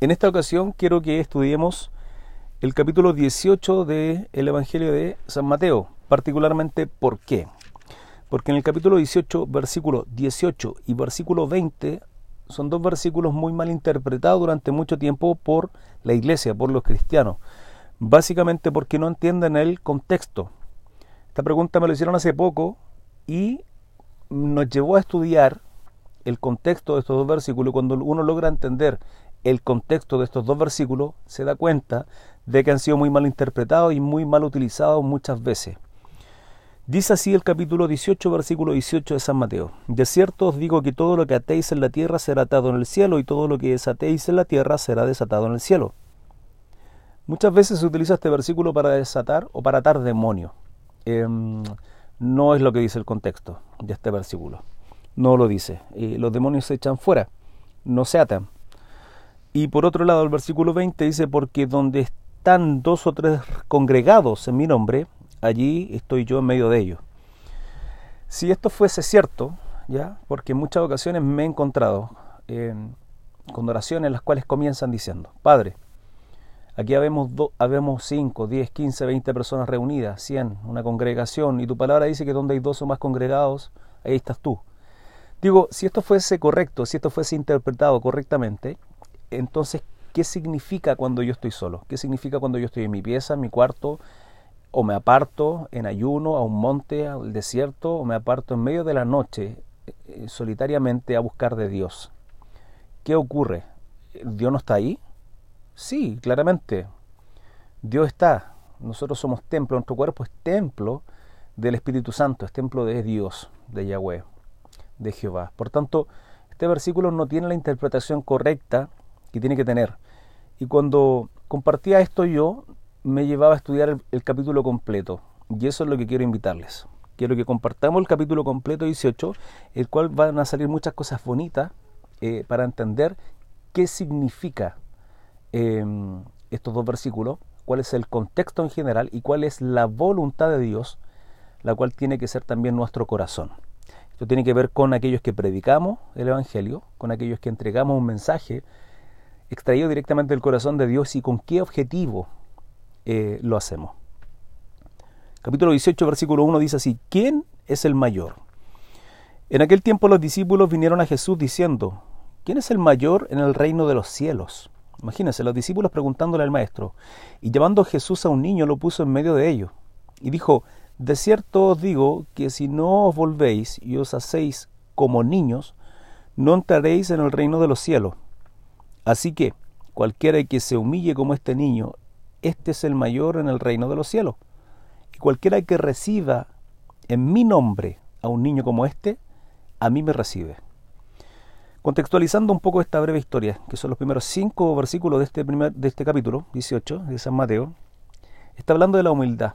En esta ocasión quiero que estudiemos el capítulo 18 del Evangelio de San Mateo, particularmente ¿por qué? Porque en el capítulo 18, versículo 18 y versículo 20 son dos versículos muy mal interpretados durante mucho tiempo por la iglesia, por los cristianos, básicamente porque no entienden el contexto. Esta pregunta me lo hicieron hace poco y nos llevó a estudiar el contexto de estos dos versículos. Cuando uno logra entender el contexto de estos dos versículos, se da cuenta de que han sido muy mal interpretados y muy mal utilizados muchas veces. Dice así el capítulo 18, versículo 18 de San Mateo. De cierto os digo que todo lo que atéis en la tierra será atado en el cielo y todo lo que desatéis en la tierra será desatado en el cielo. Muchas veces se utiliza este versículo para desatar o para atar demonios. Em, no es lo que dice el contexto de este versículo. No lo dice. los demonios se echan fuera, no se atan. Y por otro lado, el versículo 20 dice, porque donde están dos o tres congregados en mi nombre, allí estoy yo en medio de ellos. Si esto fuese cierto, ya, porque en muchas ocasiones me he encontrado con oraciones las cuales comienzan diciendo, Padre, aquí habemos, habemos 5, 10, 15, 20 personas reunidas, 100, una congregación, y tu palabra dice que donde hay dos o más congregados, ahí estás tú. Digo, si esto fuese correcto, si esto fuese interpretado correctamente, entonces, ¿qué significa cuando yo estoy solo? ¿Qué significa cuando yo estoy en mi pieza, en mi cuarto, o me aparto en ayuno a un monte, al desierto, o me aparto en medio de la noche, eh, solitariamente a buscar de Dios? ¿Qué ocurre? ¿Dios no está ahí? Sí, claramente. Dios está. Nosotros somos templo, nuestro cuerpo es templo del Espíritu Santo, es templo de Dios, de Yahweh, de Jehová. Por tanto, este versículo no tiene la interpretación correcta tiene que tener. Y cuando compartía esto yo, me llevaba a estudiar el, capítulo completo. Y eso es lo que quiero invitarles. Quiero que compartamos el capítulo completo 18, el cual van a salir muchas cosas bonitas eh, para entender qué significa em, estos dos versículos, cuál es el contexto en general y cuál es la voluntad de Dios, la cual tiene que ser también nuestro corazón. Esto tiene que ver con aquellos que predicamos el Evangelio, con aquellos que entregamos un mensaje extraído directamente del corazón de Dios y con qué objetivo eh, lo hacemos. Capítulo 18, versículo 1 dice así, ¿quién es el mayor? En aquel tiempo los discípulos vinieron a Jesús diciendo, ¿quién es el mayor en el reino de los cielos? Imagínense, los discípulos preguntándole al maestro, y llevando Jesús a un niño lo puso en medio de ellos, y dijo, de cierto os digo que si no os volvéis y os hacéis como niños, no entraréis en el reino de los cielos. Así que cualquiera que se humille como este niño, este es el mayor en el reino de los cielos. Y cualquiera que reciba en mi nombre a un niño como este, a mí me recibe. Contextualizando un poco esta breve historia, que son los primeros cinco versículos de este, primer, de este capítulo 18 de San Mateo, está hablando de la humildad.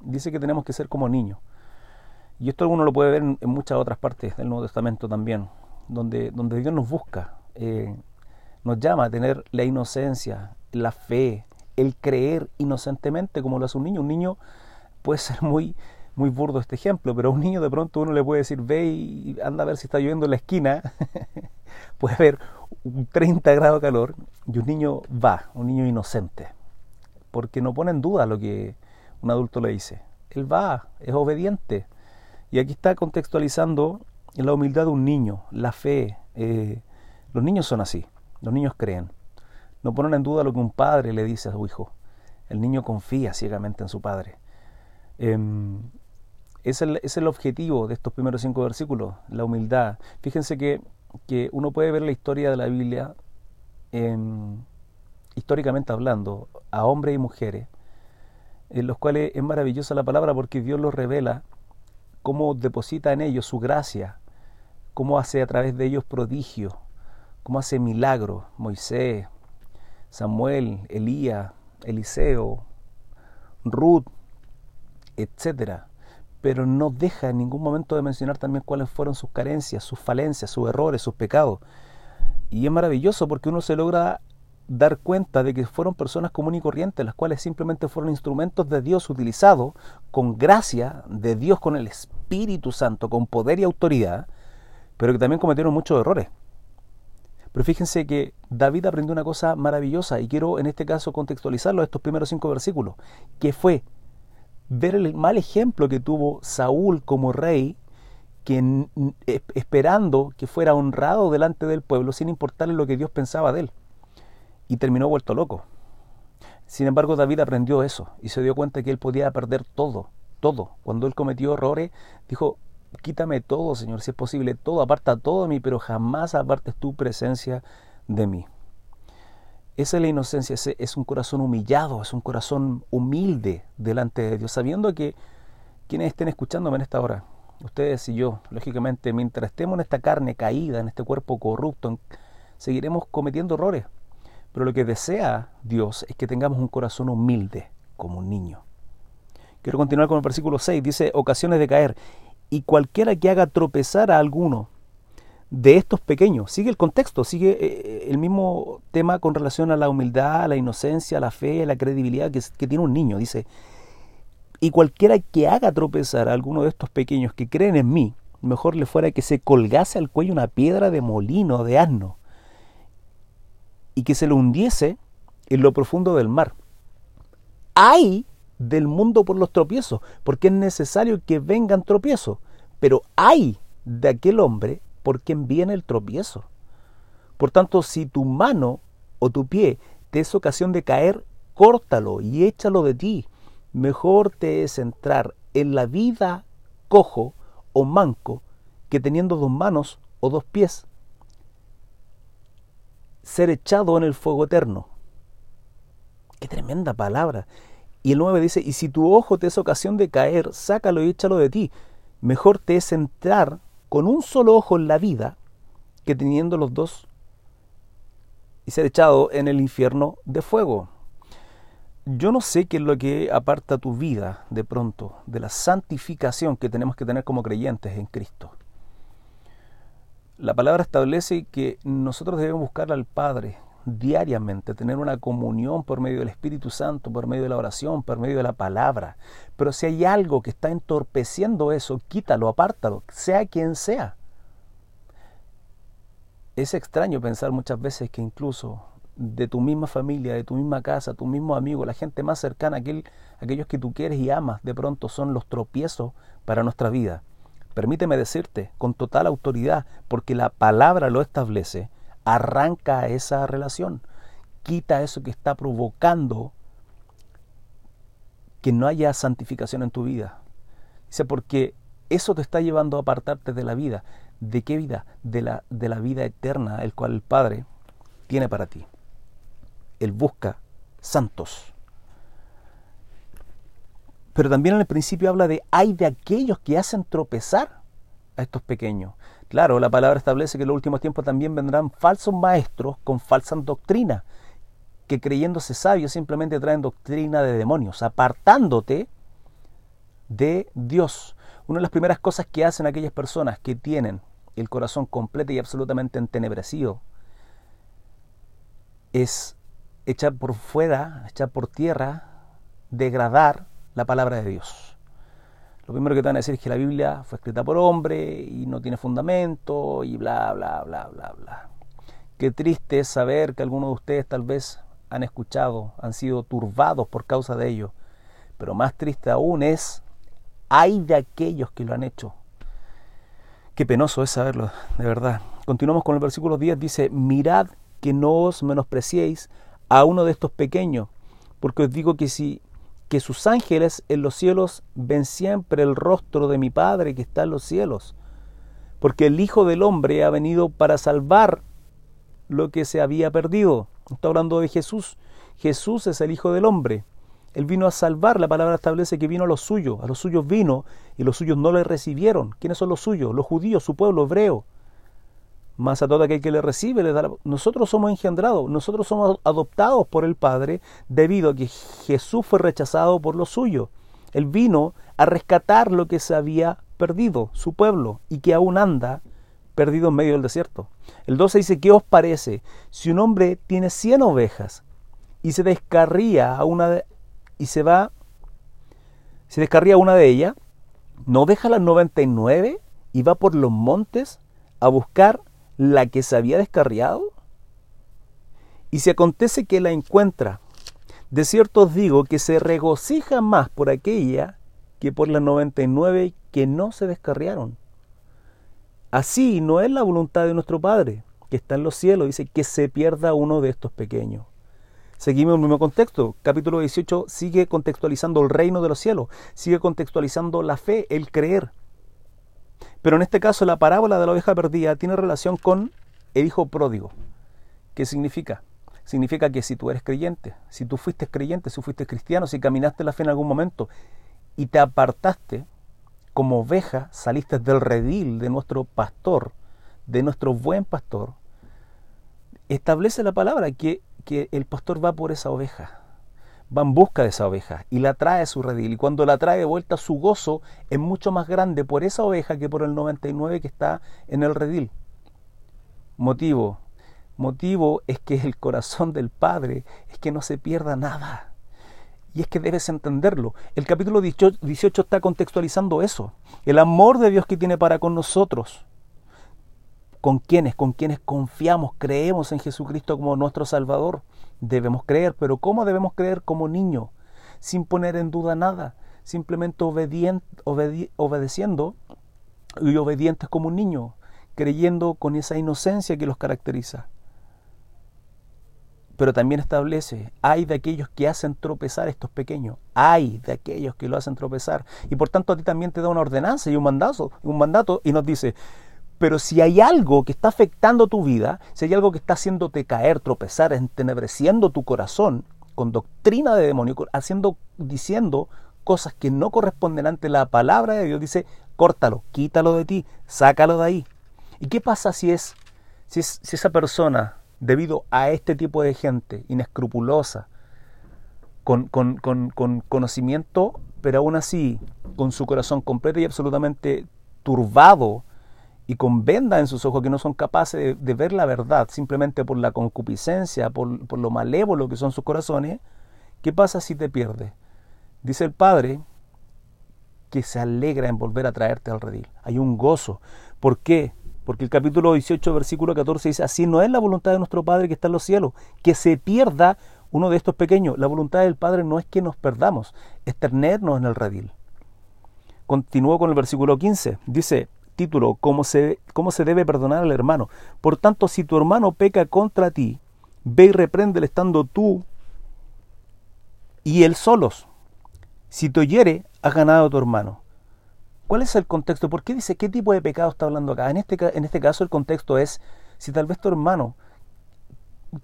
Dice que tenemos que ser como niños. Y esto uno lo puede ver en, muchas otras partes del Nuevo Testamento también, donde, donde Dios nos busca. Eh, nos llama a tener la inocencia, la fe, el creer inocentemente como lo hace un niño. Un niño puede ser muy, muy burdo este ejemplo, pero a un niño de pronto uno le puede decir, ve y anda a ver si está lloviendo en la esquina. puede haber un 30 grados de calor y un niño va, un niño inocente, porque no pone en duda lo que un adulto le dice. Él va, es obediente. Y aquí está contextualizando la humildad de un niño, la fe. Eh, los niños son así. Los niños creen. No ponen en duda lo que un padre le dice a su hijo. El niño confía ciegamente en su padre. Es, el, es, el, objetivo de estos primeros cinco versículos, la humildad. Fíjense que, que uno puede ver la historia de la Biblia, históricamente hablando, a hombres y mujeres, en los cuales es maravillosa la palabra porque Dios los revela cómo deposita en ellos su gracia, cómo hace a través de ellos prodigios, cómo hace milagros Moisés, Samuel, Elías, Eliseo, Ruth, etcétera, pero no deja en ningún momento de mencionar también cuáles fueron sus carencias, sus falencias, sus errores, sus pecados. Y es maravilloso porque uno se logra dar cuenta de que fueron personas comunes y corrientes, las cuales simplemente fueron instrumentos de Dios utilizados con gracia de Dios, con el Espíritu Santo, con poder y autoridad, pero que también cometieron muchos errores. Pero fíjense que David aprendió una cosa maravillosa y quiero en este caso contextualizarlo estos primeros cinco versículos, que fue ver el mal ejemplo que tuvo Saúl como rey, que esperando que fuera honrado delante del pueblo sin importarle lo que Dios pensaba de él, y terminó vuelto loco. Sin embargo, David aprendió eso y se dio cuenta que él podía perder todo, todo. Cuando él cometió errores, dijo, quítame todo, Señor, si es posible, todo, aparta todo de mí, pero jamás apartes tu presencia de mí. Esa es la inocencia, es un corazón humillado, es un corazón humilde delante de Dios, sabiendo que quienes estén escuchándome en esta hora, ustedes y yo, lógicamente, mientras estemos en esta carne caída, en este cuerpo corrupto, seguiremos cometiendo errores. Pero lo que desea Dios es que tengamos un corazón humilde, como un niño. Quiero continuar con el versículo 6, dice, ocasiones de caer y cualquiera que haga tropezar a alguno de estos pequeños, sigue el contexto, sigue eh, el mismo tema con relación a la humildad, a la inocencia, a la fe, a la credibilidad que, que tiene un niño. Dice, y cualquiera que haga tropezar a alguno de estos pequeños que creen en mí, mejor le fuera que se colgase al cuello una piedra de molino, de asno, y que se lo hundiese en lo profundo del mar. Hay del mundo por los tropiezos, porque es necesario que vengan tropiezos. Pero hay de aquel hombre por quien viene el tropiezo. Por tanto, si tu mano o tu pie te es ocasión de caer, córtalo y échalo de ti. Mejor te es entrar en la vida cojo o manco que teniendo dos manos o dos pies ser echado en el fuego eterno. Qué tremenda palabra. Y el 9 dice, y si tu ojo te es ocasión de caer, sácalo y échalo de ti. Mejor te es entrar con un solo ojo en la vida que teniendo los dos y ser echado en el infierno de fuego. Yo no sé qué es lo que aparta tu vida de pronto de la santificación que tenemos que tener como creyentes en Cristo. La palabra establece que nosotros debemos buscar al Padre diariamente, tener una comunión por medio del Espíritu Santo, por medio de la oración, por medio de la palabra. Pero si hay algo que está entorpeciendo eso, quítalo, apártalo, sea quien sea. Es extraño pensar muchas veces que incluso de tu misma familia, de tu misma casa, tu mismo amigo, la gente más cercana, aquel, aquellos que tú quieres y amas, de pronto son los tropiezos para nuestra vida. Permíteme decirte con total autoridad, porque la palabra lo establece, arranca esa relación, quita eso que está provocando que no haya santificación en tu vida. Dice, porque eso te está llevando a apartarte de la vida. ¿De qué vida? De la, de la vida eterna, el cual el Padre tiene para ti. Él busca santos. Pero también en el principio habla de hay de aquellos que hacen tropezar a estos pequeños. Claro, la palabra establece que en los últimos tiempos también vendrán falsos maestros con falsas doctrinas, que creyéndose sabios simplemente traen doctrina de demonios, apartándote de Dios. Una de las primeras cosas que hacen aquellas personas que tienen el corazón completo y absolutamente entenebrecido es echar por fuera, echar por tierra, degradar la palabra de Dios. Lo primero que te van a decir es que la Biblia fue escrita por hombre y no tiene fundamento y bla, bla, bla, bla, bla. Qué triste es saber que algunos de ustedes tal vez han escuchado, han sido turbados por causa de ello. Pero más triste aún es, hay de aquellos que lo han hecho. Qué penoso es saberlo, de verdad. Continuamos con el versículo 10, dice, mirad que no os menospreciéis a uno de estos pequeños, porque os digo que si que sus ángeles en los cielos ven siempre el rostro de mi Padre que está en los cielos, porque el Hijo del Hombre ha venido para salvar lo que se había perdido. Está hablando de Jesús. Jesús es el Hijo del Hombre. Él vino a salvar, la palabra establece que vino a los suyos, a los suyos vino y los suyos no le recibieron. ¿Quiénes son los suyos? Los judíos, su pueblo hebreo más a todo aquel que le recibe le da Nosotros somos engendrados, nosotros somos adoptados por el Padre debido a que Jesús fue rechazado por los suyos. Él vino a rescatar lo que se había perdido, su pueblo, y que aún anda perdido en medio del desierto. El 12 dice, ¿qué os parece si un hombre tiene 100 ovejas y se descarría a una de, y se va, se descarría una de ellas, no deja las 99 y va por los montes a buscar la que se había descarriado? Y si acontece que la encuentra, de cierto os digo que se regocija más por aquella que por las 99 que no se descarriaron. Así no es la voluntad de nuestro Padre, que está en los cielos, dice que se pierda uno de estos pequeños. Seguimos el mismo contexto. Capítulo 18 sigue contextualizando el reino de los cielos, sigue contextualizando la fe, el creer. Pero en este caso la parábola de la oveja perdida tiene relación con el hijo pródigo. ¿Qué significa? significa que si tú eres creyente, si tú fuiste creyente, si fuiste cristiano, si caminaste la fe en algún momento y te apartaste como oveja, saliste del redil de nuestro pastor, de nuestro buen pastor, establece la palabra que, que el pastor va por esa oveja, va en busca de esa oveja y la trae a su redil. Y cuando la trae de vuelta, su gozo es mucho más grande por esa oveja que por el 99 que está en el redil. Motivo, motivo es que el corazón del Padre es que no se pierda nada. Y es que debes entenderlo. El capítulo 18 está contextualizando eso. El amor de Dios que tiene para con nosotros. ¿Con quienes? Con quienes confiamos, creemos en Jesucristo como nuestro Salvador. Debemos creer, pero ¿cómo debemos creer como niño? Sin poner en duda nada, simplemente obedeciendo y obedientes como un niño, creyendo con esa inocencia que los caracteriza pero también establece, hay de aquellos que hacen tropezar estos pequeños, hay de aquellos que lo hacen tropezar. Y por tanto a ti también te da una ordenanza y un mandato, un mandato y nos dice, pero si hay algo que está afectando tu vida, si hay algo que está haciéndote caer, tropezar, entenebreciendo tu corazón con doctrina de demonio, haciendo, diciendo cosas que no corresponden ante la palabra de Dios, dice, córtalo, quítalo de ti, sácalo de ahí. ¿Y qué pasa si es, si, es, si esa persona debido a este tipo de gente inescrupulosa, con, conocimiento, pero aún así con su corazón completo y absolutamente turbado y con venda en sus ojos que no son capaces de, ver la verdad simplemente por la concupiscencia, por, por, lo malévolo que son sus corazones, ¿qué pasa si te pierdes? Dice el Padre que se alegra en volver a traerte al redil. Hay un gozo. ¿Por qué? Porque el capítulo 18, versículo 14 dice, así no es la voluntad de nuestro Padre que está en los cielos, que se pierda uno de estos pequeños. La voluntad del Padre no es que nos perdamos, es tenernos en el redil. Continúo con el versículo 15. Dice, título, ¿cómo se, ¿cómo se debe perdonar al hermano? Por tanto, si tu hermano peca contra ti, ve y repréndele estando tú y él solos. Si te oyere, has ganado tu hermano. ¿Cuál es el contexto? ¿Por qué dice qué tipo de pecado está hablando acá? En este, en este caso el contexto es si tal vez tu hermano,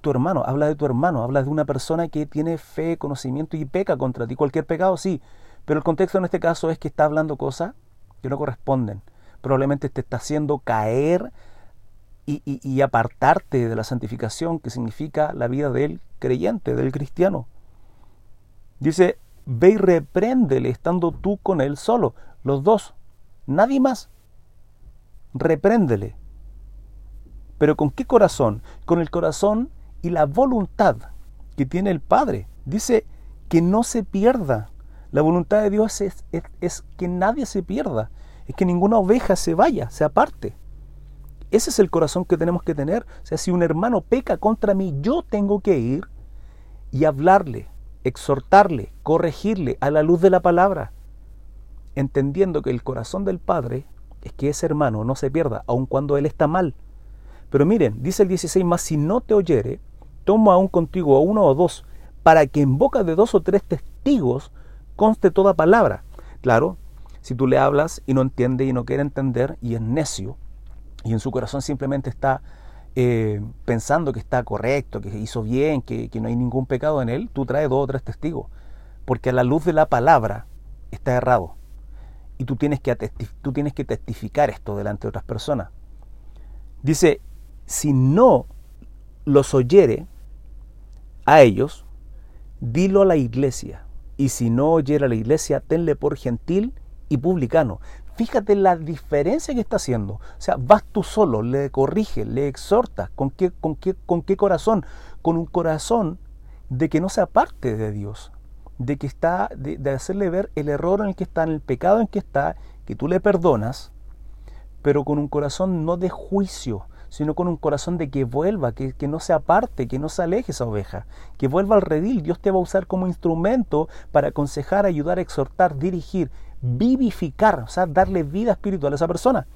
tu hermano, habla de tu hermano, habla de una persona que tiene fe, conocimiento y peca contra ti. Cualquier pecado sí, pero el contexto en este caso es que está hablando cosas que no corresponden. Probablemente te está haciendo caer y, apartarte de la santificación que significa la vida del creyente, del cristiano. Dice, ve y repréndele estando tú con él solo, los dos. Nadie más. Repréndele. Pero ¿con qué corazón? Con el corazón y la voluntad que tiene el Padre. Dice que no se pierda. La voluntad de Dios es, que nadie se pierda. Es que ninguna oveja se vaya, se aparte. Ese es el corazón que tenemos que tener. O sea, si un hermano peca contra mí, yo tengo que ir y hablarle, exhortarle, corregirle a la luz de la palabra entendiendo que el corazón del Padre es que ese hermano no se pierda, aun cuando él está mal. Pero miren, dice el 16 más, si no te oyere, toma aún contigo a uno o dos, para que en boca de dos o tres testigos conste toda palabra. Claro, si tú le hablas y no entiende y no quiere entender y es necio, y en su corazón simplemente está eh, pensando que está correcto, que hizo bien, que, que no hay ningún pecado en él, tú traes dos o tres testigos, porque a la luz de la palabra está errado y tú tienes que, tú tienes que testificar esto delante de otras personas. Dice, si no los oyere a ellos, dilo a la iglesia. Y si no oyere a la iglesia, tenle por gentil y publicano. Fíjate la diferencia que está haciendo. O sea, vas tú solo, le corriges, le exhortas. ¿Con qué, con, qué, ¿Con qué corazón? Con un corazón de que no se aparte de Dios, de que está, de, hacerle ver el error en el que está, el pecado en que está, que tú le perdonas, pero con un corazón no de juicio, sino con un corazón de que vuelva, que, que, no se aparte, que no se aleje esa oveja, que vuelva al redil. Dios te va a usar como instrumento para aconsejar, ayudar, exhortar, dirigir, vivificar, o sea, darle vida espiritual a esa persona.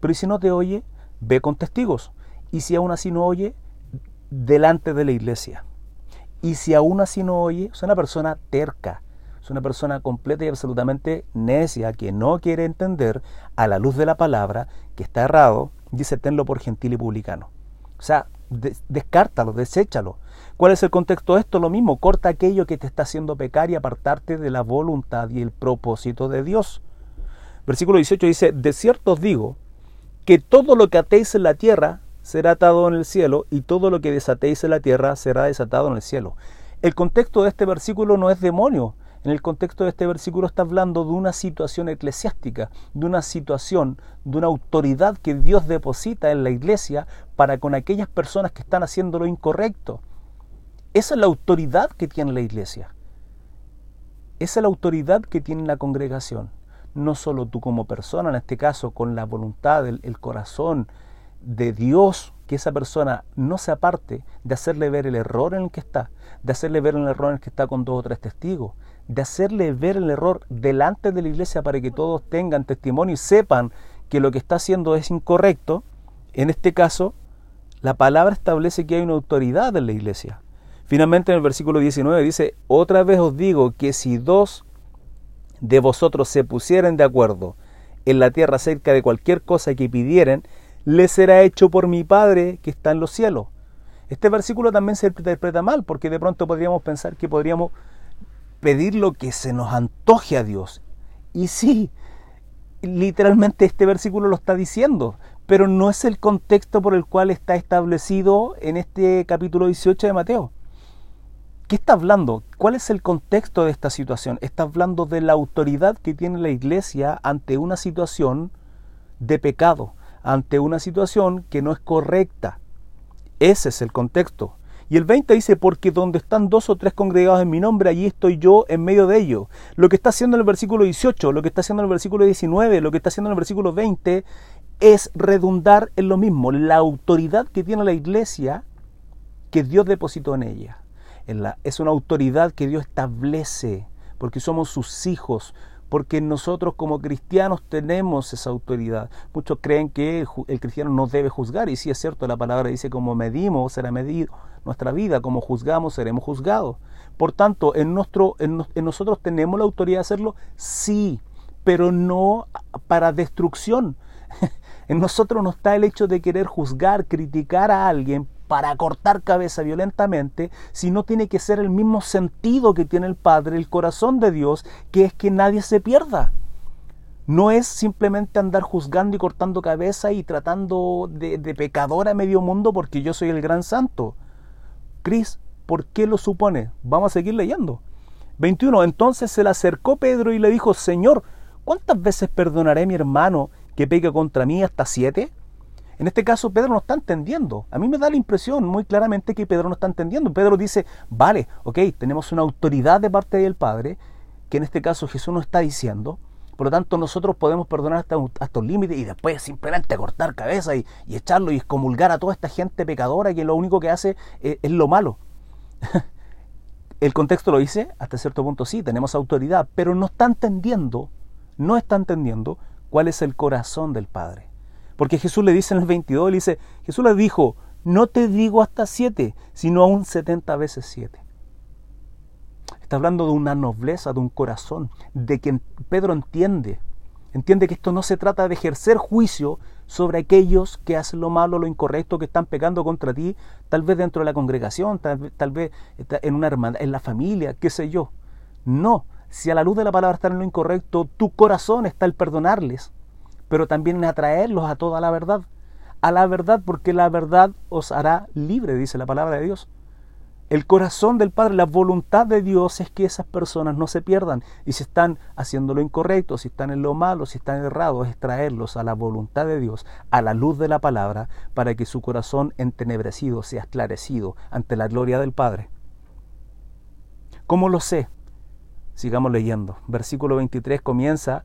Pero si no te oye, ve con testigos. Y si aún así no oye, delante de la iglesia. Y si aún así no oye, es una persona terca, es una persona completa y absolutamente necia que no quiere entender a la luz de la palabra que está errado, dice tenlo por gentil y publicano. O sea, descártalo, deséchalo. ¿Cuál es el contexto de esto? Lo mismo, corta aquello que te está haciendo pecar y apartarte de la voluntad y el propósito de Dios. Versículo 18 dice, de cierto os digo que todo lo que atéis en la tierra será atado en el cielo y todo lo que desatéis en la tierra será desatado en el cielo. El contexto de este versículo no es demonio. En el contexto de este versículo está hablando de una situación eclesiástica, de una situación, de una autoridad que Dios deposita en la iglesia para con aquellas personas que están haciendo lo incorrecto. Esa es la autoridad que tiene la iglesia. Esa es la autoridad que tiene la congregación. No solo tú como persona, en este caso, con la voluntad, el, el corazón, de Dios que esa persona no se aparte de hacerle ver el error en el que está, de hacerle ver el error en el que está con dos o tres testigos, de hacerle ver el error delante de la iglesia para que todos tengan testimonio y sepan que lo que está haciendo es incorrecto, en este caso, la palabra establece que hay una autoridad en la iglesia. Finalmente en el versículo 19 dice, otra vez os digo que si dos de vosotros se pusieren de acuerdo en la tierra acerca de cualquier cosa que pidieren, le será hecho por mi Padre que está en los cielos. Este versículo también se interpreta mal, porque de pronto podríamos pensar que podríamos pedir lo que se nos antoje a Dios. Y sí, literalmente este versículo lo está diciendo, pero no es el contexto por el cual está establecido en este capítulo 18 de Mateo. ¿Qué está hablando? ¿Cuál es el contexto de esta situación? Está hablando de la autoridad que tiene la iglesia ante una situación de pecado, ante una situación que no es correcta. Ese es el contexto. Y el 20 dice, porque donde están dos o tres congregados en mi nombre, allí estoy yo en medio de ellos. Lo que está haciendo en el versículo 18, lo que está haciendo en el versículo 19, lo que está haciendo en el versículo 20, es redundar en lo mismo, la autoridad que tiene la iglesia que Dios depositó en ella. es una autoridad que Dios establece, porque somos sus hijos, porque nosotros como cristianos tenemos esa autoridad. Muchos creen que el cristiano no debe juzgar, y sí es cierto, la palabra dice como medimos será medido nuestra vida, como juzgamos seremos juzgados. Por tanto, en, nuestro, en, en nosotros tenemos la autoridad de hacerlo, sí, pero no para destrucción. en nosotros no está el hecho de querer juzgar, criticar a alguien para cortar cabeza violentamente, sino tiene que ser el mismo sentido que tiene el Padre, el corazón de Dios, que es que nadie se pierda. No es simplemente andar juzgando y cortando cabeza y tratando de, de pecador a medio mundo porque yo soy el gran santo. Cris, ¿por qué lo supone? Vamos a seguir leyendo. 21. Entonces se le acercó Pedro y le dijo, Señor, ¿cuántas veces perdonaré a mi hermano que pegue contra mí hasta siete? En este caso Pedro no está entendiendo. A mí me da la impresión muy claramente que Pedro no está entendiendo. Pedro dice, vale, ok, tenemos una autoridad de parte del Padre, que en este caso Jesús nos está diciendo. Por lo tanto, nosotros podemos perdonar hasta, hasta un límite y después simplemente cortar cabeza y, echarlo y excomulgar a toda esta gente pecadora que lo único que hace es, es lo malo. El contexto lo dice, hasta cierto punto sí, tenemos autoridad, pero no está entendiendo, no está entendiendo cuál es el corazón del Padre. Porque Jesús le dice en el 22, le dice, Jesús le dijo, no te digo hasta siete, sino aún setenta veces siete. Está hablando de una nobleza, de un corazón, de que Pedro entiende, entiende que esto no se trata de ejercer juicio sobre aquellos que hacen lo malo, lo incorrecto, que están pecando contra ti, tal vez dentro de la congregación, tal, vez en una hermandad, en la familia, qué sé yo. No, si a la luz de la palabra están en lo incorrecto, tu corazón está el perdonarles pero también en atraerlos a toda la verdad. A la verdad, porque la verdad os hará libre, dice la palabra de Dios. El corazón del Padre, la voluntad de Dios es que esas personas no se pierdan. Y si están haciendo lo incorrecto, si están en lo malo, si están errados, es traerlos a la voluntad de Dios, a la luz de la palabra, para que su corazón entenebrecido sea esclarecido ante la gloria del Padre. ¿Cómo lo sé? Sigamos leyendo. Versículo 23 comienza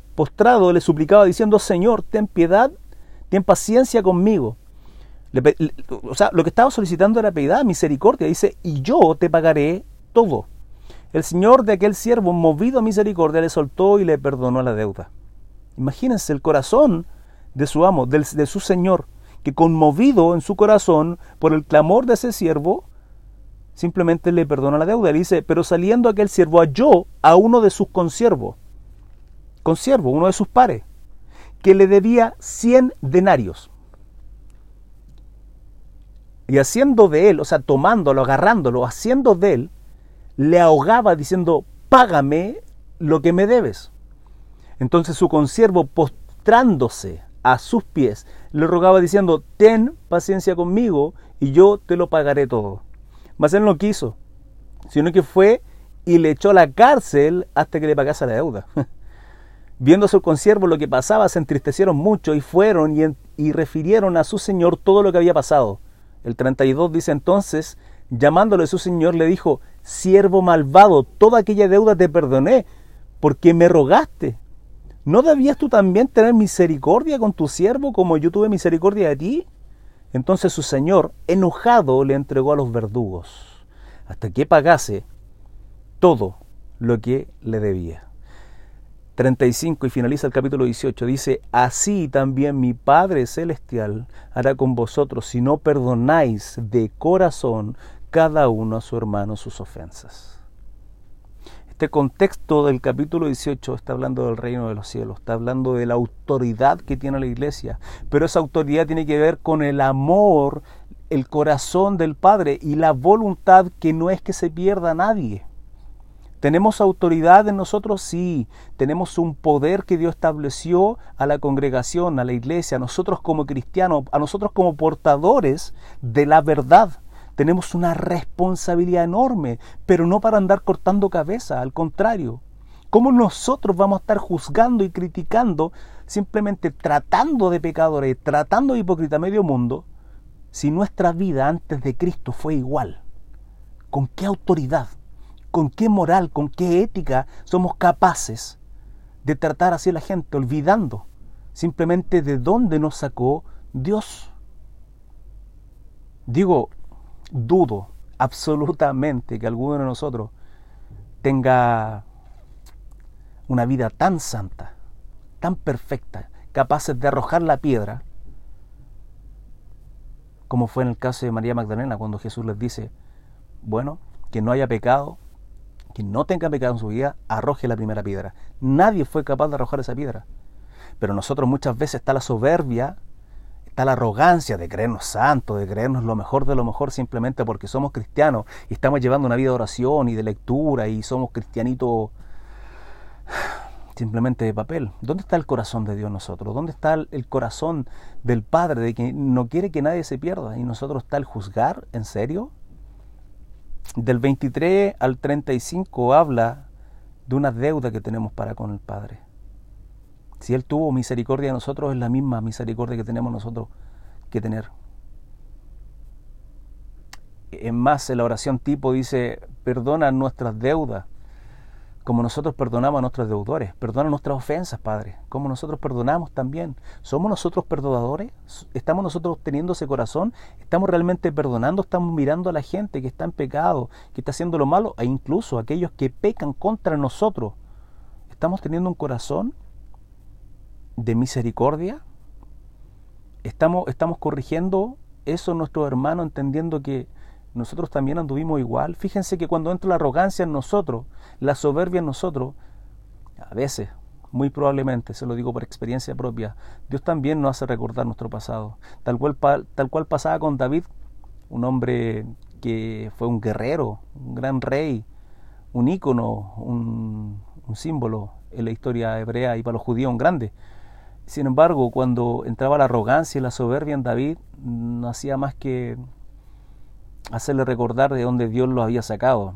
postrado le suplicaba diciendo, Señor, ten piedad, ten paciencia conmigo. o sea, lo que estaba solicitando era piedad, misericordia. Dice, y yo te pagaré todo. El Señor de aquel siervo, movido a misericordia, le soltó y le perdonó la deuda. Imagínense el corazón de su amo, de su Señor, que conmovido en su corazón por el clamor de ese siervo, simplemente le perdona la deuda. dice, pero saliendo aquel siervo halló a uno de sus consiervos, consiervo, uno de sus pares, que le debía 100 denarios. Y haciendo de él, o sea, tomándolo, agarrándolo, haciendo de él, le ahogaba diciendo, págame lo que me debes. Entonces su consiervo, postrándose a sus pies, le rogaba diciendo, ten paciencia conmigo y yo te lo pagaré todo. Mas él no quiso, sino que fue y le echó a la cárcel hasta que le pagase la deuda. Viendo a su consiervo lo que pasaba, se entristecieron mucho y fueron y, refirieron a su señor todo lo que había pasado. El 32 dice entonces, llamándole su señor, le dijo, siervo malvado, toda aquella deuda te perdoné, porque me rogaste. ¿No debías tú también tener misericordia con tu siervo como yo tuve misericordia de ti? Entonces su señor, enojado, le entregó a los verdugos, hasta que pagase todo lo que le debía. 35 y finaliza el capítulo 18. Dice, así también mi Padre Celestial hará con vosotros si no perdonáis de corazón cada uno a su hermano sus ofensas. Este contexto del capítulo 18 está hablando del reino de los cielos, está hablando de la autoridad que tiene la iglesia, pero esa autoridad tiene que ver con el amor, el corazón del Padre y la voluntad que no es que se pierda nadie. ¿Tenemos autoridad en nosotros? Sí. Tenemos un poder que Dios estableció a la congregación, a la iglesia, a nosotros como cristianos, a nosotros como portadores de la verdad tenemos una responsabilidad enorme, pero no para andar cortando cabeza, al contrario. ¿Cómo nosotros vamos a estar juzgando y criticando, simplemente tratando de pecadores, tratando de hipócrita medio mundo, si nuestra vida antes de Cristo fue igual? ¿Con qué autoridad, con qué moral, con qué ética somos capaces de tratar así a la gente, olvidando simplemente de dónde nos sacó Dios? Digo, dudo absolutamente que alguno de nosotros tenga una vida tan santa, tan perfecta, capaces de arrojar la piedra, como fue en el caso de María Magdalena, cuando Jesús les dice, bueno, que no haya pecado, que no tenga pecado en su vida, arroje la primera piedra. Nadie fue capaz de arrojar esa piedra. Pero nosotros muchas veces está la soberbia está la arrogancia de creernos santos, de creernos lo mejor de lo mejor simplemente porque somos cristianos y estamos llevando una vida de oración y de lectura y somos cristianitos simplemente de papel. ¿Dónde está el corazón de Dios nosotros? ¿Dónde está el corazón del Padre de que no quiere que nadie se pierda? ¿Y nosotros está el juzgar? ¿En serio? Del 23 al 35 habla de una deuda que tenemos para con el Padre. Si Él tuvo misericordia de nosotros, es la misma misericordia que tenemos nosotros que tener. En más, en la oración tipo dice, perdona nuestras deudas, como nosotros perdonamos a nuestros deudores. Perdona nuestras ofensas, Padre, como nosotros perdonamos también. ¿Somos nosotros perdonadores? ¿Estamos nosotros teniendo ese corazón? ¿Estamos realmente perdonando? ¿Estamos mirando a la gente que está en pecado, que está haciendo lo malo, e incluso aquellos que pecan contra nosotros? ¿Estamos teniendo un corazón de misericordia? ¿Estamos, estamos corrigiendo eso nuestro hermano entendiendo que nosotros también anduvimos igual? Fíjense que cuando entra la arrogancia en nosotros, la soberbia en nosotros, a veces, muy probablemente, se lo digo por experiencia propia, Dios también nos hace recordar nuestro pasado. Tal cual, tal cual pasaba con David, un hombre que fue un guerrero, un gran rey, un ícono, un, un símbolo en la historia hebrea y para los judíos un grande. Sin embargo, cuando entraba la arrogancia y la soberbia en David, no hacía más que hacerle recordar de dónde Dios lo había sacado,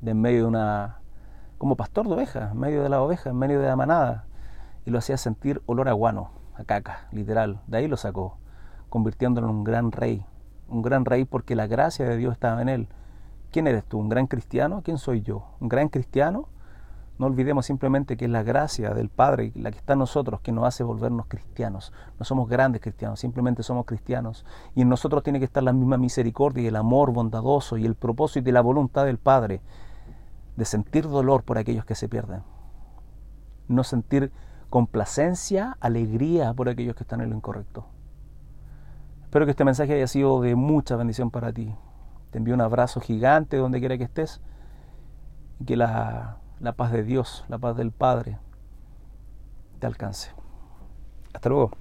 de en medio de una, como pastor de ovejas, en medio de la oveja, en medio de la manada, y lo hacía sentir olor a guano, a caca, literal, de ahí lo sacó, convirtiéndolo en un gran rey, un gran rey porque la gracia de Dios estaba en él. ¿Quién eres tú? ¿Un gran cristiano? ¿Quién soy yo? ¿Un gran cristiano? No olvidemos simplemente que es la gracia del Padre, la que está en nosotros, que nos hace volvernos cristianos. No somos grandes cristianos, simplemente somos cristianos. Y en nosotros tiene que estar la misma misericordia y el amor bondadoso y el propósito y la voluntad del Padre de sentir dolor por aquellos que se pierden. No sentir complacencia, alegría por aquellos que están en lo incorrecto. Espero que este mensaje haya sido de mucha bendición para ti. Te envío un abrazo gigante donde quiera que estés y que la la paz de Dios, la paz del Padre te alcance. Hasta luego.